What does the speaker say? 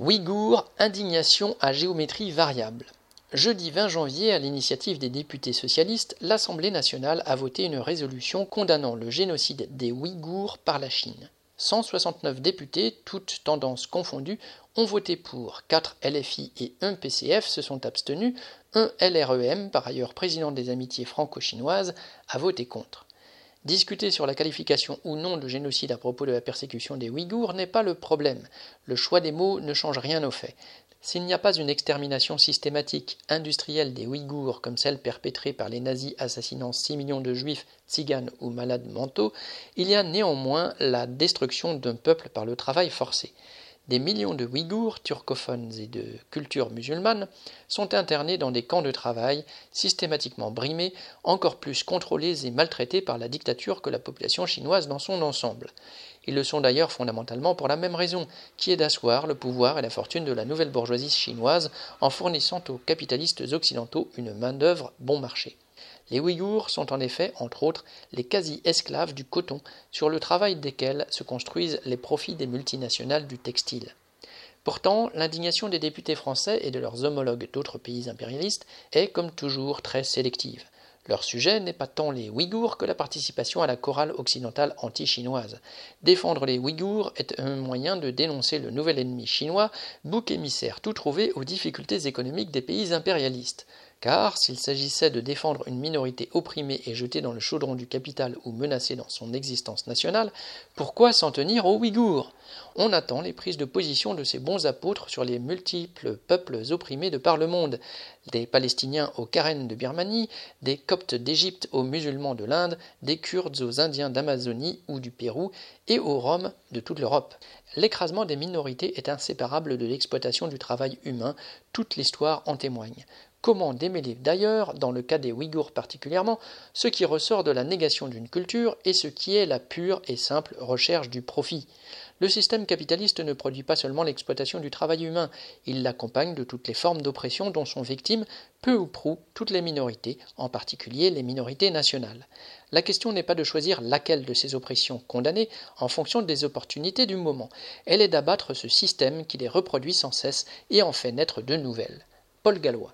Ouïghours, indignation à géométrie variable. Jeudi 20 janvier, à l'initiative des députés socialistes, l'Assemblée nationale a voté une résolution condamnant le génocide des Ouïghours par la Chine. 169 députés, toutes tendances confondues, ont voté pour, 4 LFI et 1 PCF se sont abstenus, un LREM, par ailleurs président des amitiés franco-chinoises, a voté contre. Discuter sur la qualification ou non de génocide à propos de la persécution des Ouïghours n'est pas le problème. Le choix des mots ne change rien au fait. S'il n'y a pas une extermination systématique, industrielle des Ouïghours comme celle perpétrée par les nazis assassinant 6 millions de juifs, tziganes ou malades mentaux, il y a néanmoins la destruction d'un peuple par le travail forcé. Des millions de Ouïghours, turcophones et de culture musulmane, sont internés dans des camps de travail, systématiquement brimés, encore plus contrôlés et maltraités par la dictature que la population chinoise dans son ensemble. Ils le sont d'ailleurs fondamentalement pour la même raison, qui est d'asseoir le pouvoir et la fortune de la nouvelle bourgeoisie chinoise en fournissant aux capitalistes occidentaux une main-d'œuvre bon marché. Les Ouïghours sont en effet, entre autres, les quasi-esclaves du coton, sur le travail desquels se construisent les profits des multinationales du textile. Pourtant, l'indignation des députés français et de leurs homologues d'autres pays impérialistes est, comme toujours, très sélective. Leur sujet n'est pas tant les Ouïghours que la participation à la chorale occidentale anti-chinoise. Défendre les Ouïghours est un moyen de dénoncer le nouvel ennemi chinois, bouc émissaire tout trouvé aux difficultés économiques des pays impérialistes. Car s'il s'agissait de défendre une minorité opprimée et jetée dans le chaudron du capital ou menacée dans son existence nationale, pourquoi s'en tenir aux Ouïghours? On attend les prises de position de ces bons apôtres sur les multiples peuples opprimés de par le monde, des Palestiniens aux Karen de Birmanie, des Coptes d'Égypte aux musulmans de l'Inde, des Kurdes aux Indiens d'Amazonie ou du Pérou, et aux Roms de toute l'Europe. L'écrasement des minorités est inséparable de l'exploitation du travail humain, toute l'histoire en témoigne. Comment démêler d'ailleurs, dans le cas des Ouïghours particulièrement, ce qui ressort de la négation d'une culture et ce qui est la pure et simple recherche du profit Le système capitaliste ne produit pas seulement l'exploitation du travail humain, il l'accompagne de toutes les formes d'oppression dont sont victimes, peu ou prou, toutes les minorités, en particulier les minorités nationales. La question n'est pas de choisir laquelle de ces oppressions condamner en fonction des opportunités du moment, elle est d'abattre ce système qui les reproduit sans cesse et en fait naître de nouvelles. Paul Gallois